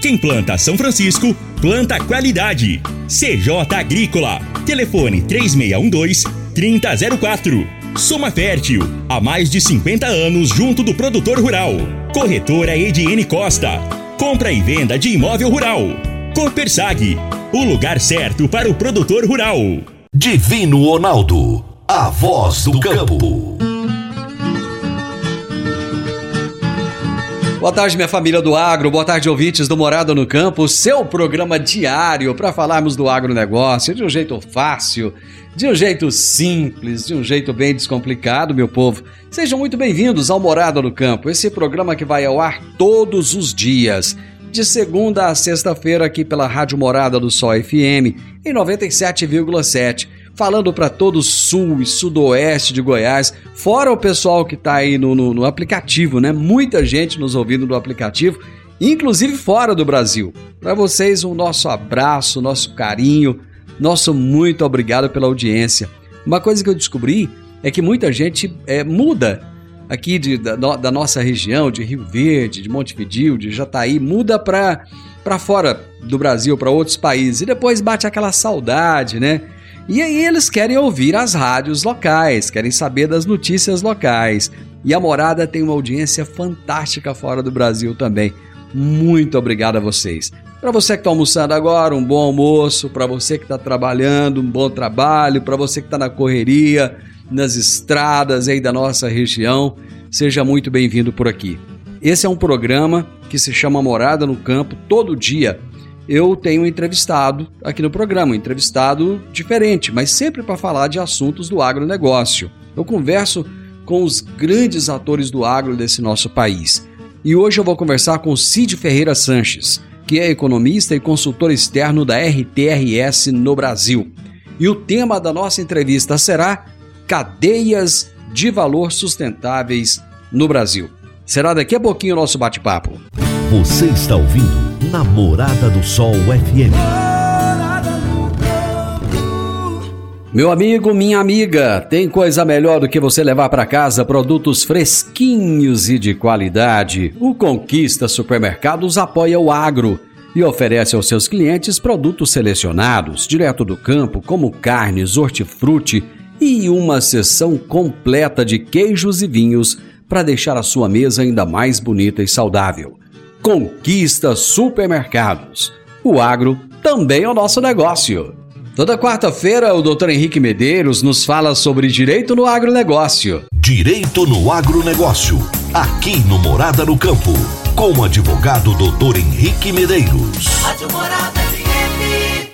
Quem planta São Francisco, planta qualidade. CJ Agrícola. Telefone 3612-3004. Soma Fértil. Há mais de 50 anos junto do produtor rural. Corretora Ediene Costa. Compra e venda de imóvel rural. Copersag. O lugar certo para o produtor rural. Divino Ronaldo. A voz do campo. Boa tarde, minha família do agro. Boa tarde, ouvintes do Morada no Campo. Seu programa diário para falarmos do agronegócio de um jeito fácil, de um jeito simples, de um jeito bem descomplicado, meu povo. Sejam muito bem-vindos ao Morada no Campo, esse programa que vai ao ar todos os dias, de segunda a sexta-feira, aqui pela Rádio Morada do Sol FM, em 97,7 falando para todo o sul e sudoeste de Goiás, fora o pessoal que está aí no, no, no, aplicativo, né? Muita gente nos ouvindo no aplicativo, inclusive fora do Brasil. Para vocês, o um nosso abraço, nosso carinho, nosso muito obrigado pela audiência. Uma coisa que eu descobri é que muita gente é, muda aqui de, da, da, nossa região, de Rio Verde, de Montevideo, de Jataí, muda para fora do Brasil, para outros países, e depois bate aquela saudade, né? E aí eles querem ouvir as rádios locais, querem saber das notícias locais. E a Morada tem uma audiência fantástica fora do Brasil também. Muito obrigado a vocês. Para você que está almoçando agora, um bom almoço. Para você que está trabalhando, um bom trabalho. Para você que está na correria, nas estradas aí da nossa região, seja muito bem-vindo por aqui. Esse é um programa que se chama Morada no Campo todo dia eu tenho entrevistado aqui no programa, um entrevistado diferente, mas sempre para falar de assuntos do agronegócio. Eu converso com os grandes atores do agro desse nosso país. E hoje eu vou conversar com Cid Ferreira Sanches, que é economista e consultor externo da RTRS no Brasil. E o tema da nossa entrevista será Cadeias de Valor Sustentáveis no Brasil. Será daqui a pouquinho o nosso bate-papo. Você está ouvindo Namorada do Sol FM. Meu amigo, minha amiga, tem coisa melhor do que você levar para casa produtos fresquinhos e de qualidade. O Conquista Supermercados apoia o agro e oferece aos seus clientes produtos selecionados, direto do campo, como carnes, hortifruti e uma seção completa de queijos e vinhos para deixar a sua mesa ainda mais bonita e saudável. Conquista Supermercados. O agro também é o nosso negócio. Toda quarta-feira, o Dr. Henrique Medeiros nos fala sobre direito no agronegócio. Direito no agronegócio, aqui no Morada no Campo, com o advogado Dr. Henrique Medeiros.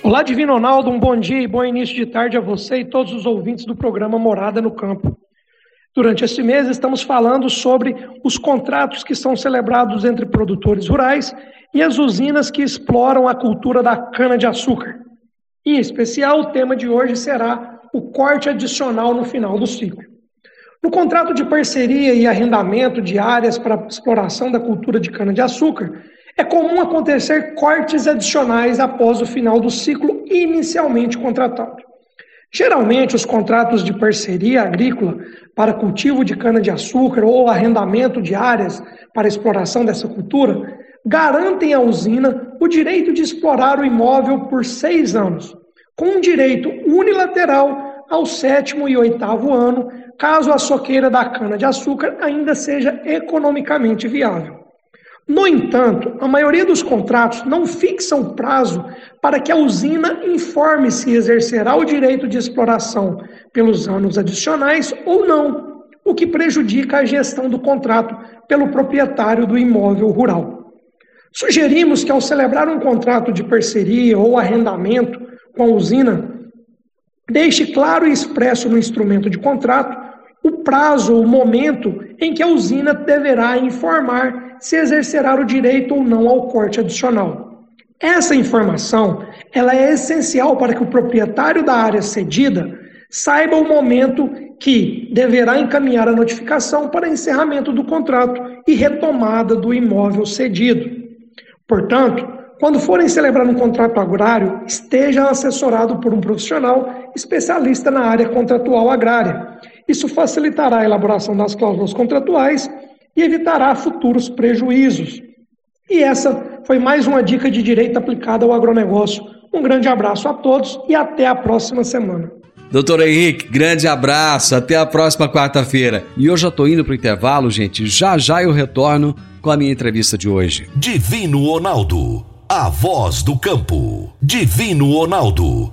Olá, Divino Ronaldo, um bom dia e bom início de tarde a você e todos os ouvintes do programa Morada no Campo. Durante este mês, estamos falando sobre os contratos que são celebrados entre produtores rurais e as usinas que exploram a cultura da cana-de-açúcar. Em especial, o tema de hoje será o corte adicional no final do ciclo. No contrato de parceria e arrendamento de áreas para exploração da cultura de cana-de-açúcar, é comum acontecer cortes adicionais após o final do ciclo inicialmente contratado. Geralmente, os contratos de parceria agrícola para cultivo de cana-de-açúcar ou arrendamento de áreas para exploração dessa cultura garantem à usina o direito de explorar o imóvel por seis anos, com um direito unilateral ao sétimo e oitavo ano, caso a soqueira da cana-de-açúcar ainda seja economicamente viável. No entanto, a maioria dos contratos não fixam prazo para que a usina informe se exercerá o direito de exploração pelos anos adicionais ou não, o que prejudica a gestão do contrato pelo proprietário do imóvel rural. Sugerimos que, ao celebrar um contrato de parceria ou arrendamento com a usina, deixe claro e expresso no instrumento de contrato o prazo, o momento em que a usina deverá informar se exercerá o direito ou não ao corte adicional. Essa informação ela é essencial para que o proprietário da área cedida saiba o momento que deverá encaminhar a notificação para encerramento do contrato e retomada do imóvel cedido. Portanto, quando forem celebrar um contrato agrário, esteja assessorado por um profissional especialista na área contratual agrária. Isso facilitará a elaboração das cláusulas contratuais e evitará futuros prejuízos. E essa foi mais uma dica de direito aplicada ao agronegócio. Um grande abraço a todos e até a próxima semana. Doutor Henrique, grande abraço, até a próxima quarta-feira. E eu já tô indo pro intervalo, gente. Já já eu retorno com a minha entrevista de hoje. Divino Ronaldo, a voz do campo. Divino Ronaldo,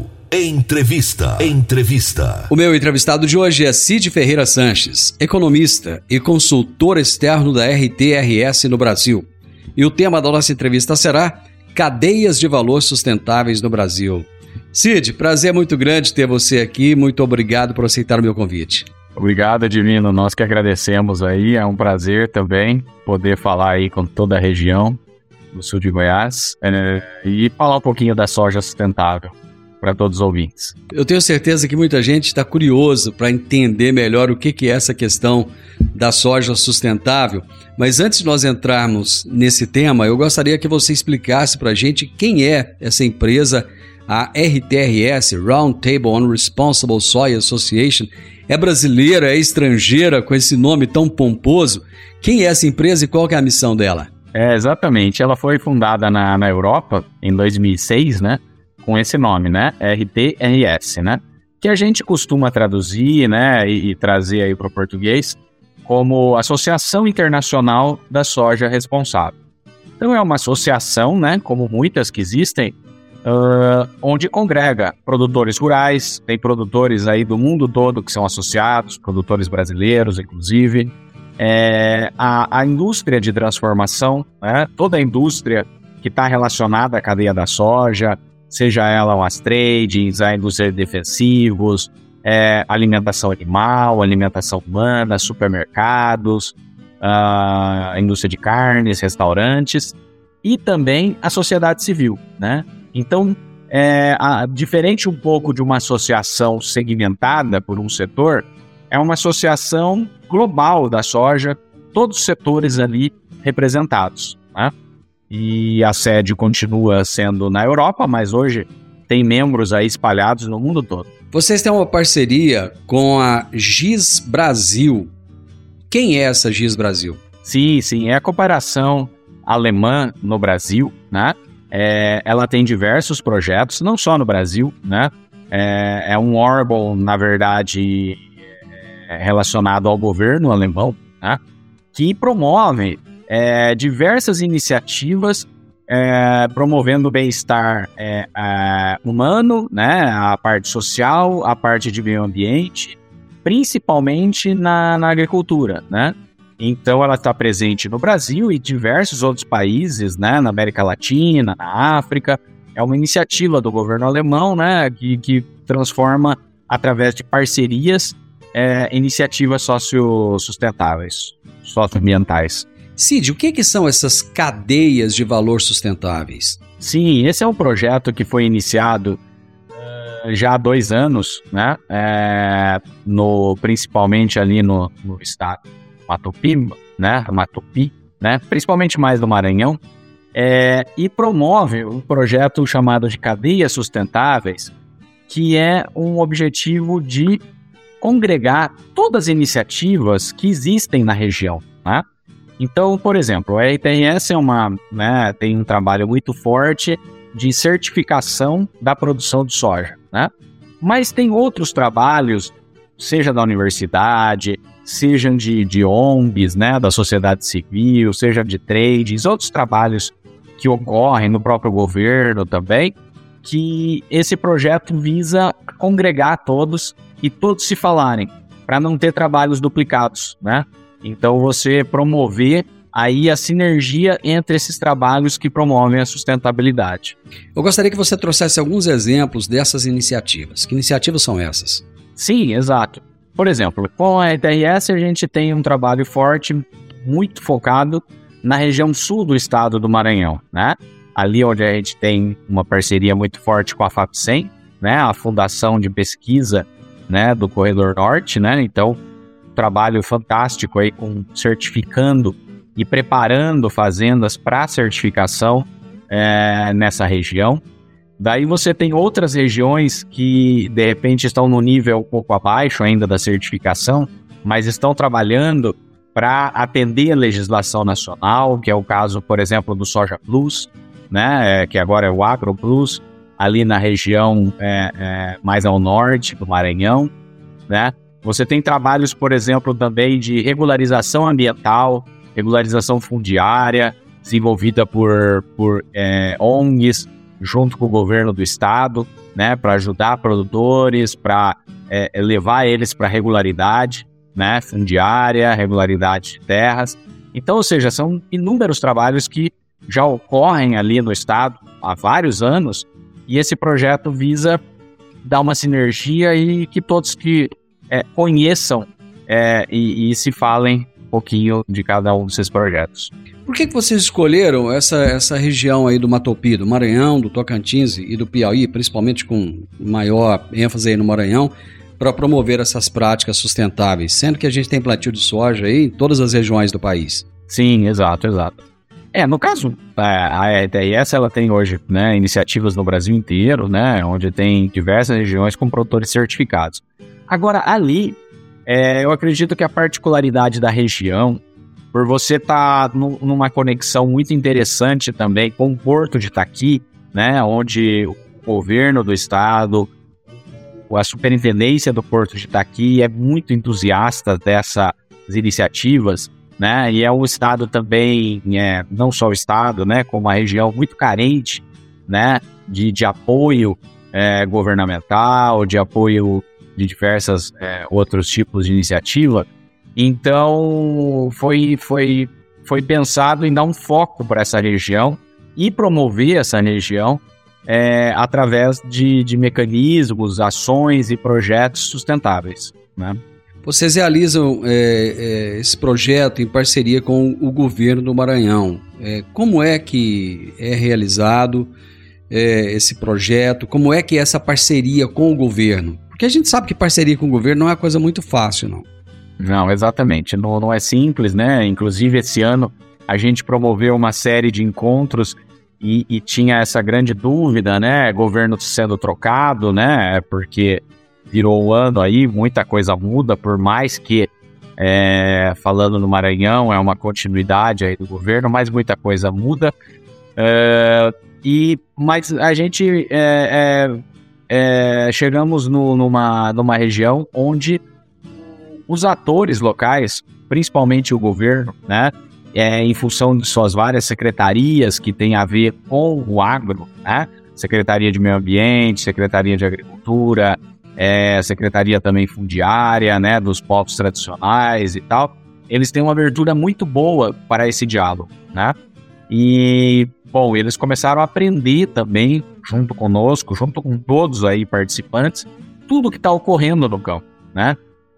Entrevista. Entrevista. O meu entrevistado de hoje é Cid Ferreira Sanches, economista e consultor externo da RTRS no Brasil. E o tema da nossa entrevista será Cadeias de Valor Sustentáveis no Brasil. Cid, prazer muito grande ter você aqui. Muito obrigado por aceitar o meu convite. Obrigado, Divino. Nós que agradecemos aí. É um prazer também poder falar aí com toda a região do sul de Goiás é, e falar um pouquinho da soja sustentável para todos os ouvintes. Eu tenho certeza que muita gente está curioso para entender melhor o que, que é essa questão da soja sustentável. Mas antes de nós entrarmos nesse tema, eu gostaria que você explicasse para a gente quem é essa empresa a RTRS, Round Table on Responsible Soy Association, é brasileira, é estrangeira com esse nome tão pomposo. Quem é essa empresa e qual é a missão dela? É, exatamente. Ela foi fundada na, na Europa em 2006, né? Com esse nome, né? RTRS, né? Que a gente costuma traduzir, né? E, e trazer aí para o português como Associação Internacional da Soja Responsável. Então é uma associação, né? Como muitas que existem, uh, onde congrega produtores rurais, tem produtores aí do mundo todo que são associados, produtores brasileiros, inclusive. É, a, a indústria de transformação, né, toda a indústria que está relacionada à cadeia da soja, seja ela as trades, a indústria de defensivos, é, alimentação animal, alimentação humana, supermercados, a indústria de carnes, restaurantes e também a sociedade civil, né? Então, é, a, diferente um pouco de uma associação segmentada por um setor, é uma associação global da soja, todos os setores ali representados. Né? E a sede continua sendo na Europa, mas hoje tem membros aí espalhados no mundo todo. Vocês têm uma parceria com a GIS Brasil. Quem é essa GIS Brasil? Sim, sim, é a cooperação alemã no Brasil, né? É, ela tem diversos projetos, não só no Brasil, né? É, é um órgão, na verdade, é, relacionado ao governo alemão, né? que promove é, diversas iniciativas é, promovendo o bem-estar é, humano, né? a parte social, a parte de meio ambiente, principalmente na, na agricultura, né? Então ela está presente no Brasil e diversos outros países, né, na América Latina, na África. É uma iniciativa do governo alemão, né, que, que transforma através de parcerias é, iniciativas sociosustentáveis, socioambientais. Cid, o que, que são essas cadeias de valor sustentáveis? Sim, esse é um projeto que foi iniciado uh, já há dois anos, né? É, no, principalmente ali no, no estado Matopi, né, Matopi, né, principalmente mais do Maranhão, é, e promove um projeto chamado de Cadeias Sustentáveis, que é um objetivo de congregar todas as iniciativas que existem na região, né? Então, por exemplo, a RTRS é uma, né, tem um trabalho muito forte de certificação da produção de soja, né? Mas tem outros trabalhos, seja da universidade, sejam de, de ONGs, né, da sociedade civil, seja de trades, outros trabalhos que ocorrem no próprio governo também, que esse projeto visa congregar todos e todos se falarem, para não ter trabalhos duplicados, né? Então você promover aí a sinergia entre esses trabalhos que promovem a sustentabilidade. Eu gostaria que você trouxesse alguns exemplos dessas iniciativas. Que iniciativas são essas? Sim, exato. Por exemplo, com a ETRS a gente tem um trabalho forte, muito focado na região sul do estado do Maranhão, né? Ali onde a gente tem uma parceria muito forte com a FAPSEM, né? A Fundação de Pesquisa, né? Do Corredor Norte, né? Então, trabalho fantástico aí com certificando e preparando fazendas para certificação é, nessa região. Daí você tem outras regiões que de repente estão no nível um pouco abaixo ainda da certificação, mas estão trabalhando para atender a legislação nacional, que é o caso, por exemplo, do Soja Plus, né, é, que agora é o Agro Plus, ali na região é, é, mais ao norte do Maranhão, né? Você tem trabalhos, por exemplo, também de regularização ambiental, regularização fundiária, desenvolvida por, por é, ONGs, junto com o governo do estado, né, para ajudar produtores, para é, levar eles para regularidade, né, fundiária, regularidade de terras. Então, ou seja, são inúmeros trabalhos que já ocorrem ali no estado há vários anos e esse projeto visa dar uma sinergia e que todos que é, conheçam é, e, e, se falem um pouquinho de cada um desses projetos. Por que, que vocês escolheram essa, essa região aí do Matopi, do Maranhão, do Tocantins e do Piauí, principalmente com maior ênfase aí no Maranhão, para promover essas práticas sustentáveis, sendo que a gente tem plantio de soja aí em todas as regiões do país? Sim, exato, exato. É, no caso, a ETS ela tem hoje né, iniciativas no Brasil inteiro, né, onde tem diversas regiões com produtores certificados. Agora, ali, é, eu acredito que a particularidade da região, por você estar tá numa conexão muito interessante também com o Porto de Itaqui, né, onde o governo do estado, a superintendência do Porto de Itaqui é muito entusiasta dessas iniciativas, né, e é um estado também, é, não só o estado, né, como uma região muito carente, né, de, de apoio é, governamental, de apoio de diversas é, outros tipos de iniciativa. Então foi, foi, foi pensado em dar um foco para essa região e promover essa região é, através de, de mecanismos, ações e projetos sustentáveis. Né? Vocês realizam é, é, esse projeto em parceria com o governo do Maranhão. É, como é que é realizado é, esse projeto? Como é que é essa parceria com o governo? Porque a gente sabe que parceria com o governo não é uma coisa muito fácil, não. Não, exatamente. Não, não é simples, né? Inclusive, esse ano a gente promoveu uma série de encontros e, e, tinha essa grande dúvida, né? Governo sendo trocado, né? Porque virou o ano aí, muita coisa muda, por mais que, é, falando no Maranhão, é uma continuidade aí do governo, mas muita coisa muda. É, e, mas a gente é, é chegamos no, numa, numa região onde os atores locais, principalmente o governo, né, é, em função de suas várias secretarias que têm a ver com o agro, né, Secretaria de Meio Ambiente, Secretaria de Agricultura, é, Secretaria também Fundiária, né, dos povos tradicionais e tal, eles têm uma abertura muito boa para esse diálogo, né? E, bom, eles começaram a aprender também, junto conosco, junto com todos aí participantes, tudo que está ocorrendo no campo, né?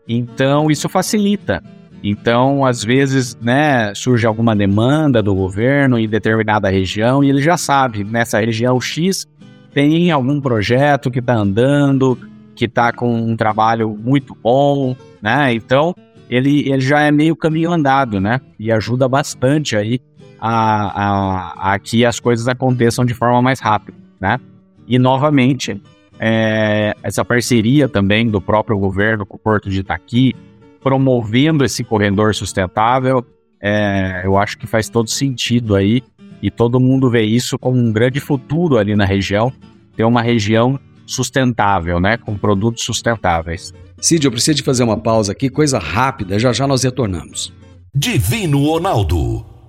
Então, isso facilita. Então, às vezes, né, surge alguma demanda do governo em determinada região e ele já sabe, nessa região X tem algum projeto que está andando, que está com um trabalho muito bom, né? Então, ele, ele já é meio caminho andado, né? E ajuda bastante aí a, a, a que as coisas aconteçam de forma mais rápida, né? E novamente, é, essa parceria também do próprio governo com o Porto de Itaqui, promovendo esse corredor sustentável, é, eu acho que faz todo sentido aí e todo mundo vê isso como um grande futuro ali na região, ter uma região sustentável, né, com produtos sustentáveis. Cid, eu preciso de fazer uma pausa aqui, coisa rápida, já já nós retornamos. Divino Ronaldo,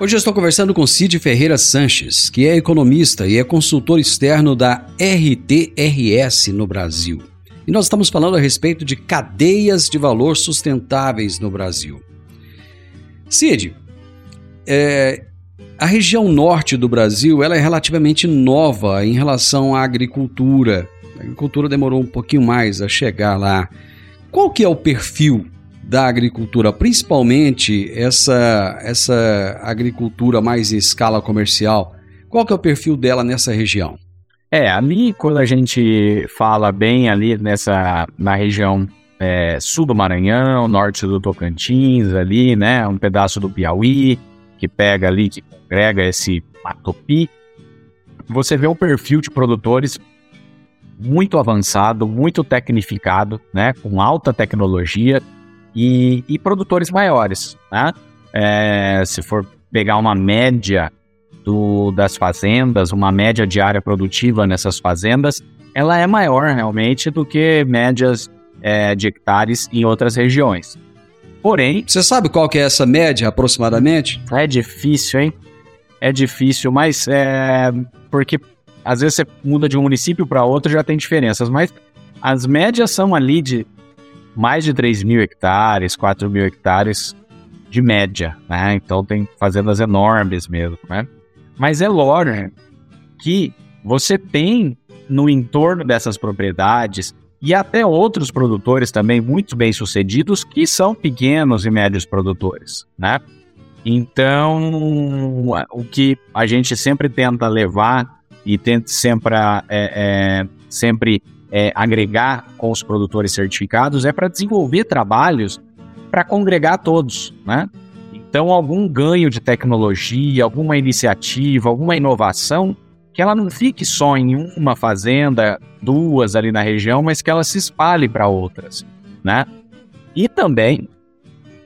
Hoje eu estou conversando com Cid Ferreira Sanches, que é economista e é consultor externo da RTRS no Brasil. E nós estamos falando a respeito de cadeias de valor sustentáveis no Brasil. Cid, é, a região norte do Brasil ela é relativamente nova em relação à agricultura. A agricultura demorou um pouquinho mais a chegar lá. Qual que é o perfil da agricultura, principalmente essa, essa agricultura mais em escala comercial? Qual que é o perfil dela nessa região? É, ali quando a gente fala bem ali nessa na região é, sul do Maranhão, norte do Tocantins, ali, né, um pedaço do Piauí que pega ali, que congrega esse Matopi, você vê um perfil de produtores muito avançado, muito tecnificado, né, com alta tecnologia, e, e produtores maiores. Né? É, se for pegar uma média do, das fazendas, uma média de área produtiva nessas fazendas, ela é maior realmente do que médias é, de hectares em outras regiões. Porém. Você sabe qual que é essa média aproximadamente? É difícil, hein? É difícil, mas é. Porque às vezes você muda de um município para outro já tem diferenças, mas as médias são ali de mais de 3 mil hectares, 4 mil hectares de média, né? Então tem fazendas enormes mesmo, né? Mas é lógico que você tem no entorno dessas propriedades e até outros produtores também muito bem sucedidos que são pequenos e médios produtores, né? Então, o que a gente sempre tenta levar e tenta sempre, é, é, sempre é, agregar com os produtores certificados é para desenvolver trabalhos para congregar todos, né? Então, algum ganho de tecnologia, alguma iniciativa, alguma inovação, que ela não fique só em uma fazenda, duas ali na região, mas que ela se espalhe para outras, né? E também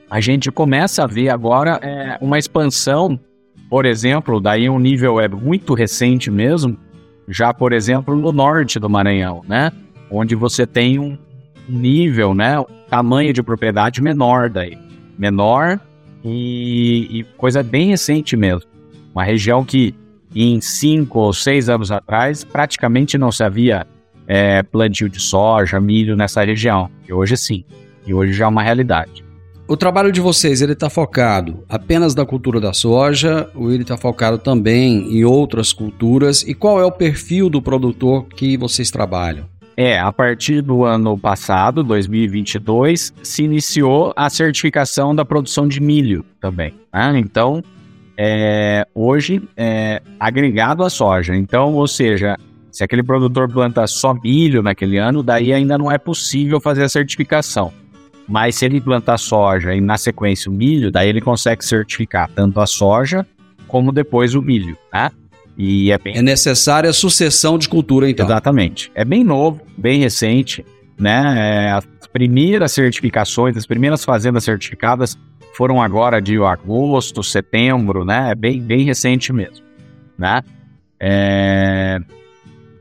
a gente começa a ver agora é, uma expansão, por exemplo, daí um nível é muito recente mesmo, já, por exemplo, no norte do Maranhão, né? Onde você tem um nível, né? Um tamanho de propriedade menor daí. Menor e, e coisa bem recente mesmo. Uma região que em cinco ou seis anos atrás praticamente não se havia é, plantio de soja, milho nessa região. E hoje sim. E hoje já é uma realidade. O trabalho de vocês, ele está focado apenas na cultura da soja ou ele está focado também em outras culturas? E qual é o perfil do produtor que vocês trabalham? É, a partir do ano passado, 2022, se iniciou a certificação da produção de milho também. Né? Então, é, hoje, é agregado à soja. Então, ou seja, se aquele produtor planta só milho naquele ano, daí ainda não é possível fazer a certificação. Mas se ele plantar soja e na sequência o milho, daí ele consegue certificar tanto a soja como depois o milho, né? E é, bem... é necessária a sucessão de cultura, então. Exatamente. É bem novo, bem recente, né? É, as primeiras certificações, as primeiras fazendas certificadas foram agora de agosto, setembro, né? É bem, bem recente mesmo, né? É...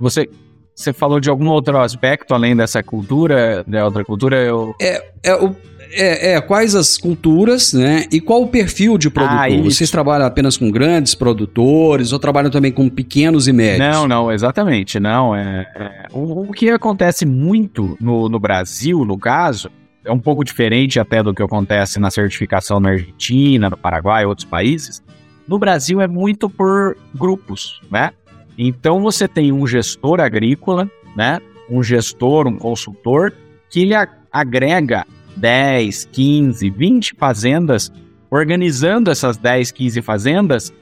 Você você falou de algum outro aspecto além dessa cultura, da outra cultura? Eu... É, é, o, é, é, quais as culturas, né? E qual o perfil de produtor? Ah. Vocês trabalham apenas com grandes produtores ou trabalham também com pequenos e médios? Não, não, exatamente, não. É, é- o, o que acontece muito no, no Brasil, no caso, é um pouco diferente até do que acontece na certificação na Argentina, no Paraguai e outros países. No Brasil é muito por grupos, né? Então você tem um gestor agrícola, né? Um gestor, um consultor, que ele agrega 10, 15, 20 fazendas, organizando essas 10, 15 fazendas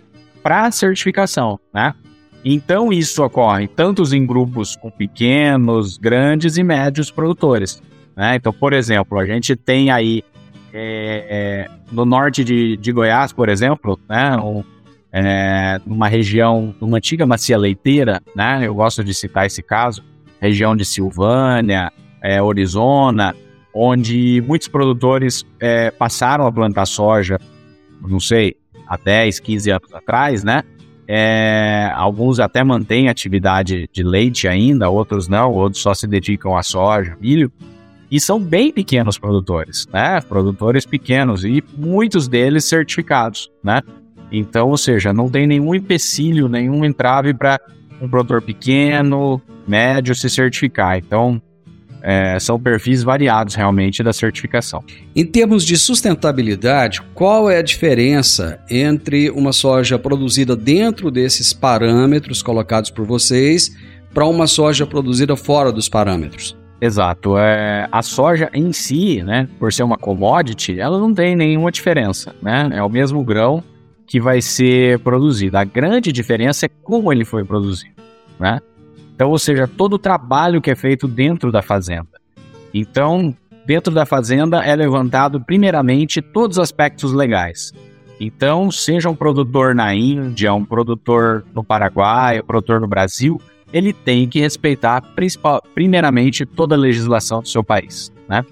para certificação, né? Então isso ocorre tanto em grupos com pequenos, grandes e médios produtores. Né? Então, por exemplo, a gente tem aí é, é, no norte de, de Goiás, por exemplo, né, um, é, numa região, numa antiga macia leiteira, né, eu gosto de citar esse caso, região de Silvânia, é, Arizona, onde muitos produtores é, passaram a plantar soja, não sei, há 10, 15 anos atrás, né? É, alguns até mantêm atividade de leite ainda, outros não, outros só se dedicam a soja, milho, e são bem pequenos produtores, né? Produtores pequenos e muitos deles certificados, né? Então, ou seja, não tem nenhum empecilho, nenhum entrave para um produtor pequeno, médio se certificar. Então, é, são perfis variados realmente da certificação. Em termos de sustentabilidade, qual é a diferença entre uma soja produzida dentro desses parâmetros colocados por vocês para uma soja produzida fora dos parâmetros? Exato. É, a soja em si, né, por ser uma commodity, ela não tem nenhuma diferença, né? É o mesmo grão que vai ser produzido. A grande diferença é como ele foi produzido, né? Então, ou seja, todo o trabalho que é feito dentro da fazenda. Então, dentro da fazenda é levantado primeiramente todos os aspectos legais. Então, seja um produtor na Índia, um produtor no Paraguai, um produtor no Brasil, ele tem que respeitar primeiramente toda a legislação do seu país, né?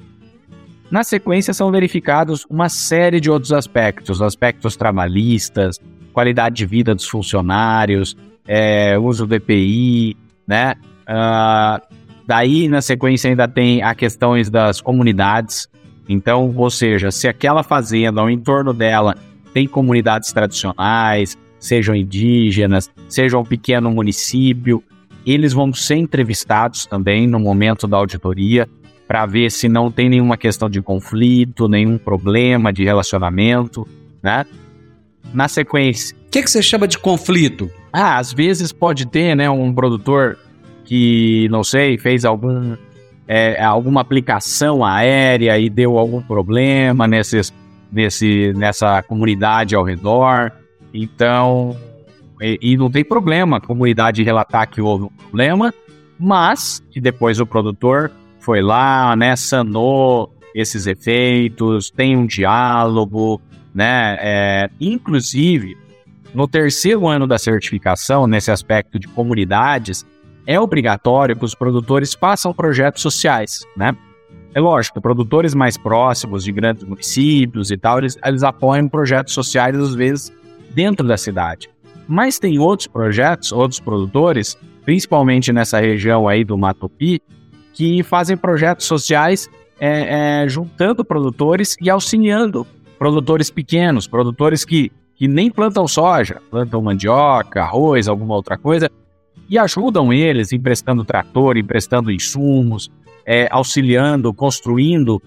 Na sequência são verificados uma série de outros aspectos, aspectos trabalhistas, qualidade de vida dos funcionários, é, uso do EPI, né? Ah, daí na sequência ainda tem a questões das comunidades. Então, ou seja, se aquela fazenda, ao entorno dela, tem comunidades tradicionais, sejam indígenas, seja um pequeno município, eles vão ser entrevistados também no momento da auditoria para ver se não tem nenhuma questão de conflito, nenhum problema de relacionamento, né? Na sequência, O que, que você chama de conflito? ah, às vezes pode ter, né, um produtor que, não sei, fez algum, é, alguma aplicação aérea e deu algum problema nesses, nesse, nessa comunidade ao redor. Então, e, e não tem problema a comunidade relatar que houve um problema, mas que depois o produtor foi lá, né, sanou esses efeitos, tem um diálogo, né, é, inclusive no terceiro ano da certificação, nesse aspecto de comunidades, é obrigatório que os produtores façam projetos sociais, né? É lógico, produtores mais próximos de grandes municípios e tal, eles, eles apoiam projetos sociais, às vezes, dentro da cidade. Mas tem outros projetos, outros produtores, principalmente nessa região aí do Matopi, que fazem projetos sociais é, é, juntando produtores e auxiliando produtores pequenos, produtores que, que nem plantam soja, plantam mandioca, arroz, alguma outra coisa, e ajudam eles emprestando trator, emprestando insumos, é, auxiliando, construindo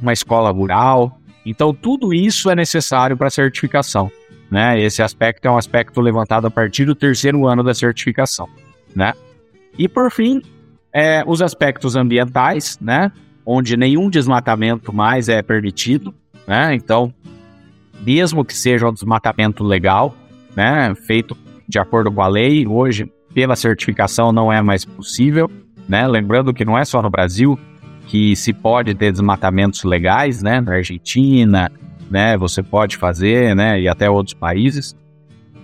uma escola rural. Então, tudo isso é necessário para a certificação. Né? Esse aspecto é um aspecto levantado a partir do terceiro ano da certificação. Né? E, por fim, é, os aspectos ambientais, né? onde nenhum desmatamento mais é permitido. Né? Então, mesmo que seja um desmatamento legal, né? feito de acordo com a lei, hoje, pela certificação, não é mais possível. Né? Lembrando que não é só no Brasil que se pode ter desmatamentos legais, né? Na Argentina, né? Você pode fazer, né? E até outros países.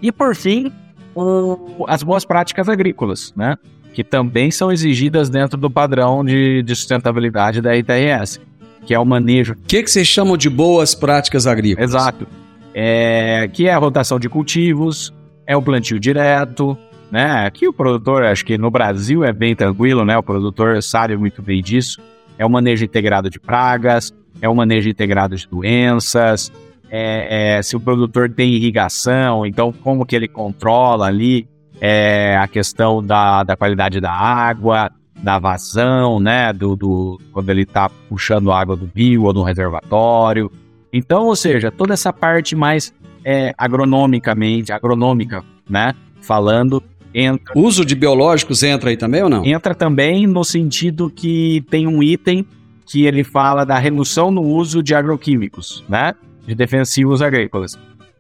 E por fim, o, as boas práticas agrícolas, né? Que também são exigidas dentro do padrão de, de sustentabilidade da ITRS, que é o manejo. O que, que vocês chamam de boas práticas agrícolas? Exato. É, que é a rotação de cultivos, é o plantio direto, né? Aqui o produtor, acho que no Brasil é bem tranquilo, né? O produtor sabe muito bem disso. É o manejo integrado de pragas, é o manejo integrado de doenças, é, é, se o produtor tem irrigação, então como que ele controla ali é, a questão da, da qualidade da água, da vazão, né? Do, do quando ele está puxando água do bio ou do reservatório. Então, ou seja, toda essa parte mais é, agronomicamente, agronômica, né? Falando, entra. O uso de biológicos entra aí também ou não? Entra também no sentido que tem um item que ele fala da redução no uso de agroquímicos, né? De defensivos agrícolas.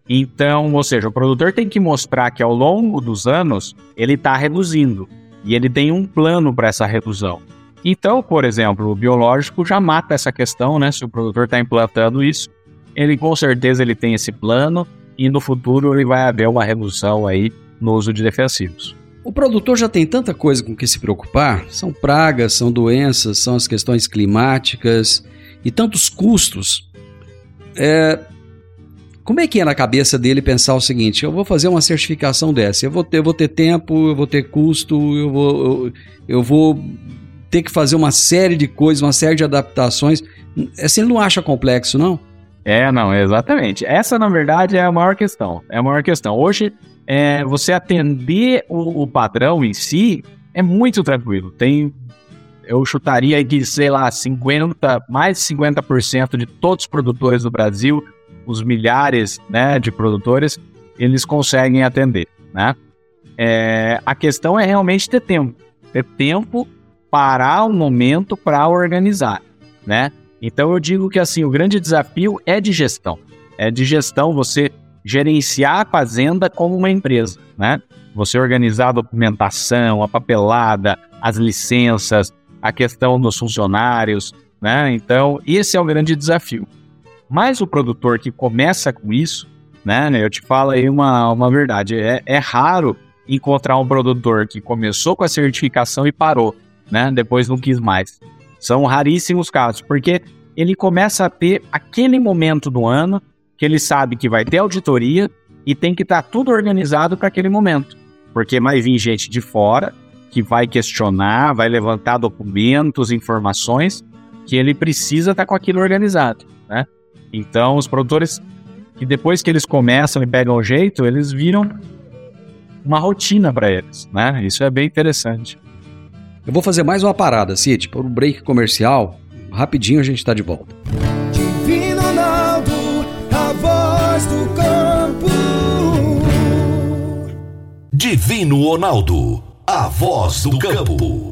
Então, ou seja, o produtor tem que mostrar que ao longo dos anos ele está reduzindo e ele tem um plano para essa redução. Então, por exemplo, o biológico já mata essa questão, né? Se o produtor está implantando isso, ele com certeza ele tem esse plano e no futuro ele vai haver uma redução aí no uso de defensivos. O produtor já tem tanta coisa com que se preocupar, são pragas, são doenças, são as questões climáticas e tantos custos. É, como é que é na cabeça dele pensar o seguinte: eu vou fazer uma certificação dessa, eu vou ter, eu vou ter tempo, eu vou ter custo, eu vou, eu, eu vou ter que fazer uma série de coisas, uma série de adaptações. Assim, ele não acha complexo, não? É, não, exatamente. Essa, na verdade, é a maior questão. É a maior questão. Hoje, é, você atender o, o padrão em si é muito tranquilo. Tem, eu chutaria que, sei lá, 50, mais de 50% de todos os produtores do Brasil, os milhares né, de produtores, eles conseguem atender, né? É, a questão é realmente ter tempo. Ter tempo, parar um momento para organizar, né? Então eu digo que assim, o grande desafio é de gestão. É de gestão você gerenciar a fazenda como uma empresa, né? Você organizar a documentação, a papelada, as licenças, a questão dos funcionários, né? Então, esse é o grande desafio. Mas o produtor que começa com isso, né? Eu te falo aí uma, uma verdade, é, é raro encontrar um produtor que começou com a certificação e parou, né? Depois não quis mais. São raríssimos casos, porque ele começa a ter aquele momento do ano que ele sabe que vai ter auditoria e tem que estar tá tudo organizado para aquele momento. Porque vai vir gente de fora que vai questionar, vai levantar documentos, informações que ele precisa estar tá com aquilo organizado, né? Então, os produtores que depois que eles começam e pegam o jeito, eles viram uma rotina para eles, né? Isso é bem interessante. Eu vou fazer mais uma parada, Cid, por um break comercial. Rapidinho a gente está de volta. Divino Ronaldo, a voz do campo. Divino Ronaldo, a voz do campo.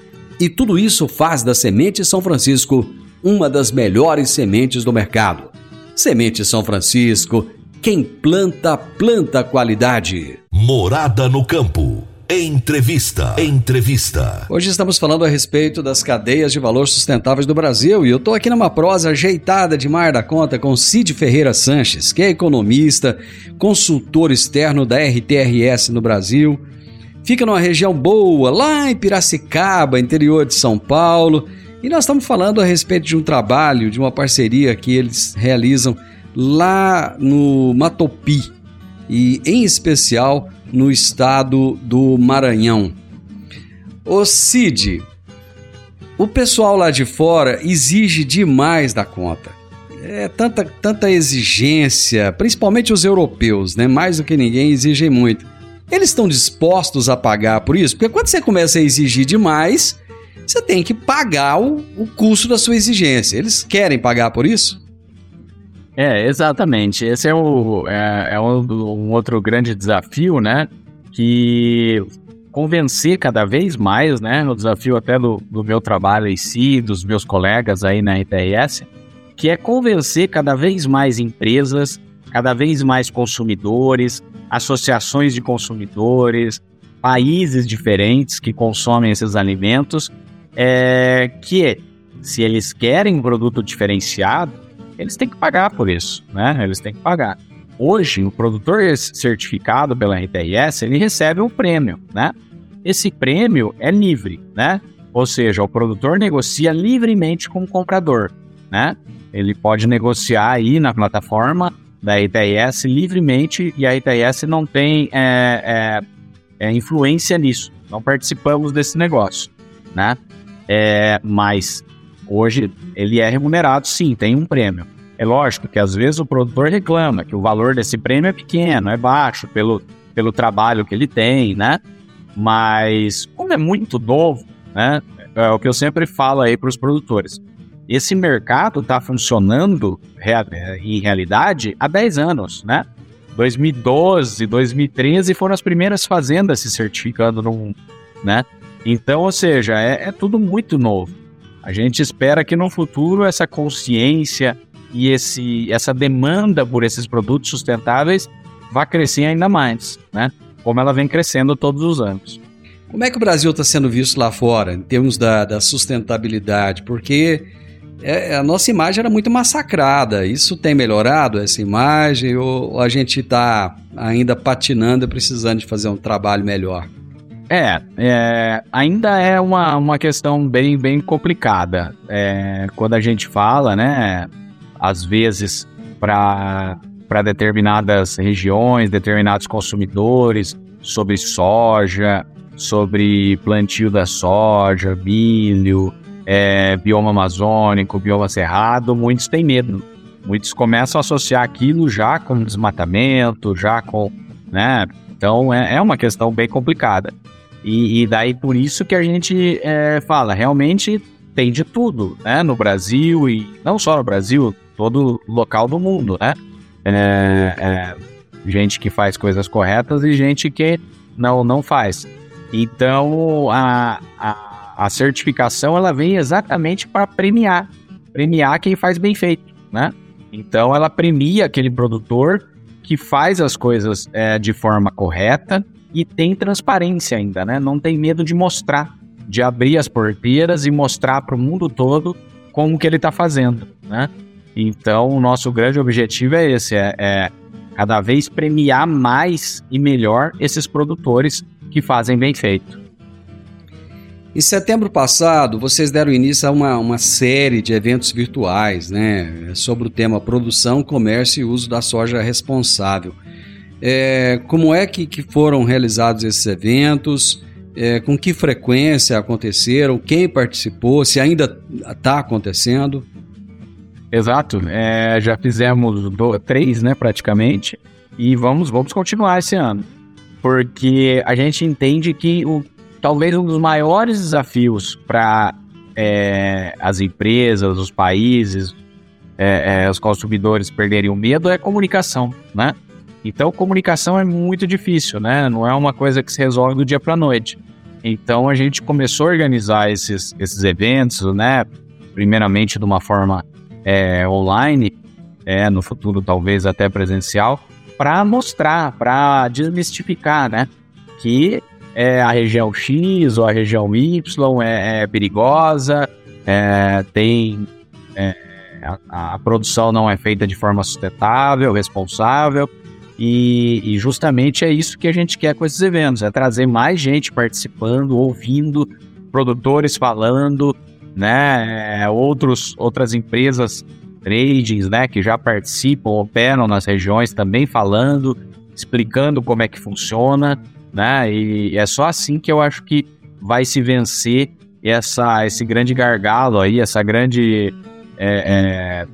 E tudo isso faz da Semente São Francisco uma das melhores sementes do mercado. Semente São Francisco, quem planta, planta qualidade. Morada no campo. Entrevista. Entrevista. Hoje estamos falando a respeito das cadeias de valor sustentáveis do Brasil e eu estou aqui numa prosa ajeitada de mar da conta com Cid Ferreira Sanches, que é economista, consultor externo da RTRS no Brasil. Fica numa região boa, lá em Piracicaba, interior de São Paulo. E nós estamos falando a respeito de um trabalho, de uma parceria que eles realizam lá no Matopi. E em especial no estado do Maranhão. Ô Cid, o pessoal lá de fora exige demais da conta. É tanta, tanta exigência, principalmente os europeus, né? Mais do que ninguém exigem muito. Eles estão dispostos a pagar por isso? Porque quando você começa a exigir demais, você tem que pagar o, o custo da sua exigência. Eles querem pagar por isso? É, exatamente. Esse é, o, é, é um, um, outro grande desafio, né? Que convencer cada vez mais, né? O desafio até do, do meu trabalho em si, dos meus colegas aí na ITRS, que é convencer cada vez mais empresas, cada vez mais consumidores, associações de consumidores, países diferentes que consomem esses alimentos, é, que se eles querem um produto diferenciado, eles têm que pagar por isso, né? Eles têm que pagar. Hoje, o produtor certificado pela RTRS, ele recebe um prêmio, né? Esse prêmio é livre, né? Ou seja, o produtor negocia livremente com o comprador, né? Ele pode negociar aí na plataforma da ITS livremente e a ITS não tem é, é, é, influência nisso. Não participamos desse negócio, né? É, mas hoje ele é remunerado, sim, tem um prêmio. É lógico que às vezes o produtor reclama que o valor desse prêmio é pequeno, é baixo pelo, pelo trabalho que ele tem, né? Mas como é muito novo, né? É o que eu sempre falo aí para os produtores. Esse mercado está funcionando em realidade há 10 anos, né? 2012, 2013 foram as primeiras fazendas se certificando no mundo, né? Então, ou seja, é, é tudo muito novo. A gente espera que no futuro essa consciência e esse, essa demanda por esses produtos sustentáveis vá crescer ainda mais, né? Como ela vem crescendo todos os anos. Como é que o Brasil está sendo visto lá fora, em termos da, da sustentabilidade? Porque é, a nossa imagem era muito massacrada. Isso tem melhorado, essa imagem, ou a gente está ainda patinando e precisando de fazer um trabalho melhor? É, é, ainda é uma, uma questão bem, bem complicada. É, quando a gente fala, né, às vezes, para determinadas regiões, determinados consumidores, sobre soja, sobre plantio da soja, milho, é, bioma amazônico, bioma cerrado, muitos têm medo. Muitos começam a associar aquilo já com desmatamento, já com. Né? Então é, é uma questão bem complicada. E, e, daí por isso que a gente é, fala, realmente tem de tudo, né? No Brasil e não só no Brasil, todo local do mundo, né? É, é, gente que faz coisas corretas e gente que não, não faz. Então, a, a, a certificação ela vem exatamente para premiar, premiar quem faz bem feito, né? Então, ela premia aquele produtor que faz as coisas é, de forma correta e tem transparência ainda, né? Não tem medo de mostrar, de abrir as porteiras e mostrar para o mundo todo como que ele está fazendo, né? Então, o nosso grande objetivo é esse, é, é cada vez premiar mais e melhor esses produtores que fazem bem feito. Em setembro passado, vocês deram início a uma, uma série de eventos virtuais né, sobre o tema produção, comércio e uso da soja responsável. É, como é que, que, foram realizados esses eventos? É, com que frequência aconteceram? Quem participou? Se ainda está acontecendo? Exato. É, já fizemos do, três, né, praticamente. E vamos, vamos continuar esse ano porque a gente entende que o, talvez um dos maiores desafios para é, as empresas, os países, é, é, os consumidores perderem o medo é comunicação, né? Então, comunicação é muito difícil, né? Não é uma coisa que se resolve do dia para a noite. Então, a gente começou a organizar esses, esses eventos, né? Primeiramente de uma forma é, online, é, no futuro talvez até presencial, para mostrar, para desmistificar, né? Que é, a região X ou a região Y é, é perigosa, é, tem é, a, a, produção não é feita de forma sustentável, responsável. E, e, justamente é isso que a gente quer com esses eventos, é trazer mais gente participando, ouvindo, produtores falando, né, outros, outras empresas tradings, né, que já participam, operam nas regiões também falando, explicando como é que funciona, né? E é só assim que eu acho que vai se vencer essa, esse grande gargalo aí, essa grande é, é,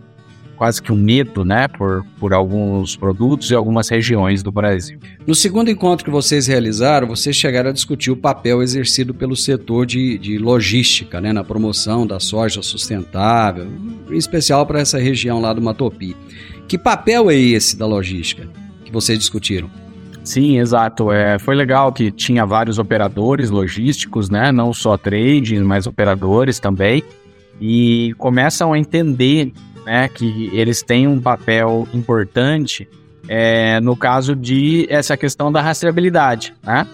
quase que um medo, né, por, por alguns produtos e algumas regiões do Brasil. No segundo encontro que vocês realizaram, vocês chegaram a discutir o papel exercido pelo setor de, de logística, né, na promoção da soja sustentável, em especial para essa região lá do Matopi. Que papel é esse da logística que vocês discutiram? Sim, exato. É, foi legal que tinha vários operadores logísticos, né? Não só trading, mas operadores também. E começam a entender né, que eles têm um papel importante é, no caso de essa questão da rastreabilidade, né?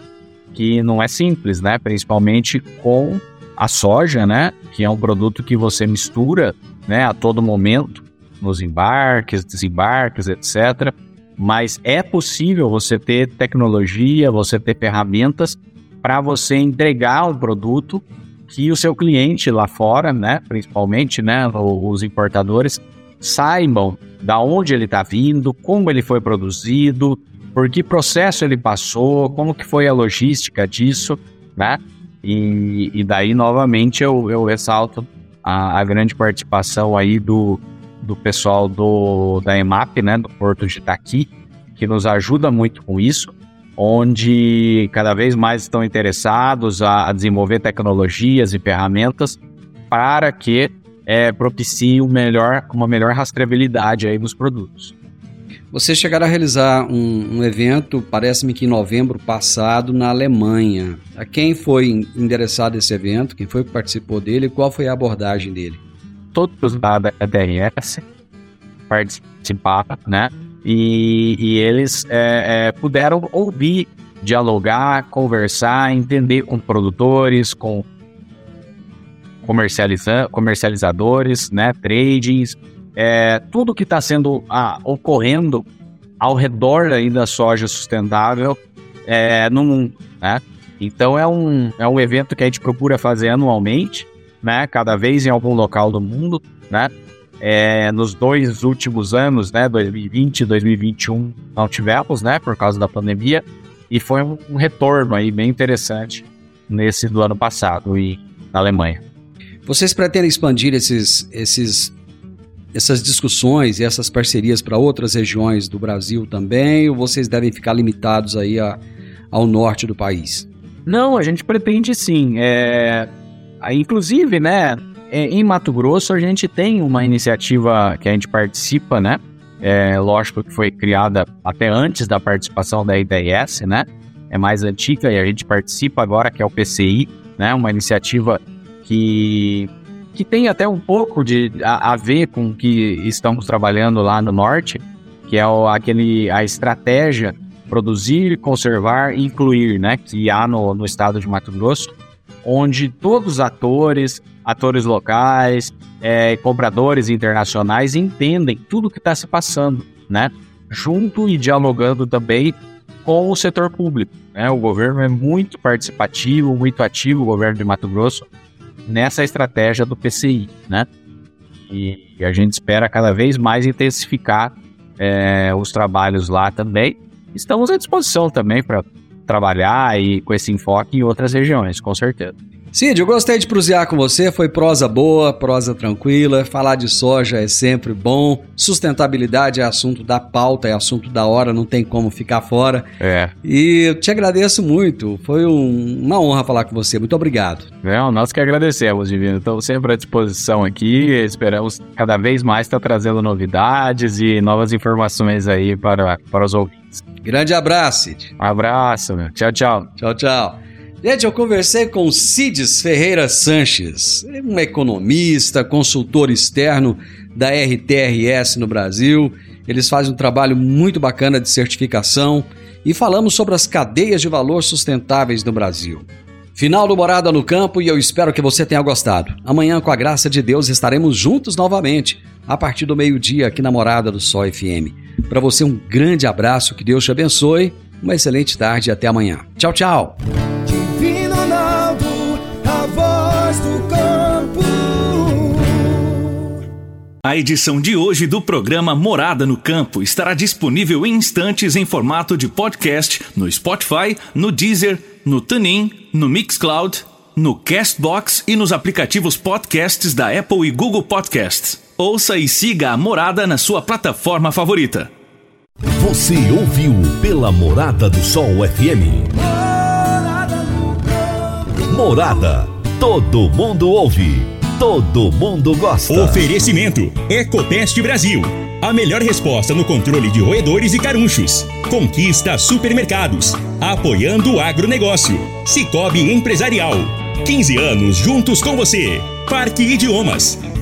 que não é simples, né? Principalmente com a soja, né? Que é um produto que você mistura, né? A todo momento nos embarques, desembarques, etc. Mas é possível você ter tecnologia, você ter ferramentas para você entregar um produto que o seu cliente lá fora, né, principalmente, né, os importadores, saibam da onde ele está vindo, como ele foi produzido, por que processo ele passou, como que foi a logística disso, né? E, e daí, novamente, eu, eu ressalto a, a grande participação aí do, do pessoal do, da EMAP, né, do Porto de Itaqui, que nos ajuda muito com isso, onde cada vez mais estão interessados a, a desenvolver tecnologias e ferramentas para que é, propicie um melhor, uma melhor rastreabilidade aí nos produtos. Vocês chegaram a realizar um, um evento, parece-me que em novembro passado, na Alemanha. A quem foi endereçado esse evento? Quem foi que participou dele? Qual foi a abordagem dele? Todos da DRS participaram, né? E, e eles é, é, puderam ouvir, dialogar, conversar, entender com produtores, com comercializa comercializadores, né, tradings, é, tudo que está sendo ah, ocorrendo ao redor aí da soja sustentável é, no mundo, né? Então é um, é um evento que a gente procura fazer anualmente, né? Cada vez em algum local do mundo, né? É, nos dois últimos anos, né, 2020 e 2021, não tivemos, né, por causa da pandemia, e foi um, um retorno aí bem interessante nesse do ano passado e na Alemanha. Vocês pretendem expandir esses, esses, essas discussões e essas parcerias para outras regiões do Brasil também, ou vocês devem ficar limitados aí a, ao norte do país? Não, a gente pretende sim. É, inclusive, né, é, em Mato Grosso, a gente tem uma iniciativa que a gente participa, né? É, lógico que foi criada até antes da participação da IDS, né? É mais antiga e a gente participa agora, que é o PCI, né? Uma iniciativa que, que tem até um pouco de a, a ver com o que estamos trabalhando lá no norte, que é o, aquele, a estratégia produzir, conservar e incluir, né? Que há no, no estado de Mato Grosso, onde todos os atores, atores locais, é, compradores internacionais entendem tudo o que está se passando, né? Junto e dialogando também com o setor público. Né? O governo é muito participativo, muito ativo, o governo de Mato Grosso, nessa estratégia do PCI, né? E, e a gente espera cada vez mais intensificar é, os trabalhos lá também. Estamos à disposição também para trabalhar e com esse enfoque em outras regiões, com certeza. Cid, eu gostei de prosear com você, foi prosa boa, prosa tranquila, falar de soja é sempre bom, sustentabilidade é assunto da pauta, é assunto da hora, não tem como ficar fora. É. E eu te agradeço muito, foi um, uma honra falar com você, muito obrigado. É, nós que agradecemos, Divino, estamos sempre à disposição aqui, esperamos cada vez mais estar trazendo novidades e novas informações aí para, para os ouvintes. Grande abraço, Cid. Um abraço, meu. Tchau, tchau. Tchau, tchau. Gente, eu conversei com Cides Ferreira Sanches, um economista, consultor externo da RTRS no Brasil. Eles fazem um trabalho muito bacana de certificação e falamos sobre as cadeias de valor sustentáveis no Brasil. Final do Morada no Campo e eu espero que você tenha gostado. Amanhã, com a graça de Deus, estaremos juntos novamente, a partir do meio-dia aqui na Morada do Sol FM. Para você, um grande abraço, que Deus te abençoe, uma excelente tarde e até amanhã. Tchau, tchau! A edição de hoje do programa Morada no Campo estará disponível em instantes em formato de podcast no Spotify, no Deezer, no TuneIn, no Mixcloud, no Castbox e nos aplicativos podcasts da Apple e Google Podcasts. Ouça e siga a Morada na sua plataforma favorita. Você ouviu pela Morada do Sol FM. Morada. Todo mundo ouve todo mundo gosta. Oferecimento: Ecopest Brasil. A melhor resposta no controle de roedores e carunchos. Conquista supermercados. Apoiando o agronegócio. Cicobi Empresarial. 15 anos juntos com você. Parque Idiomas.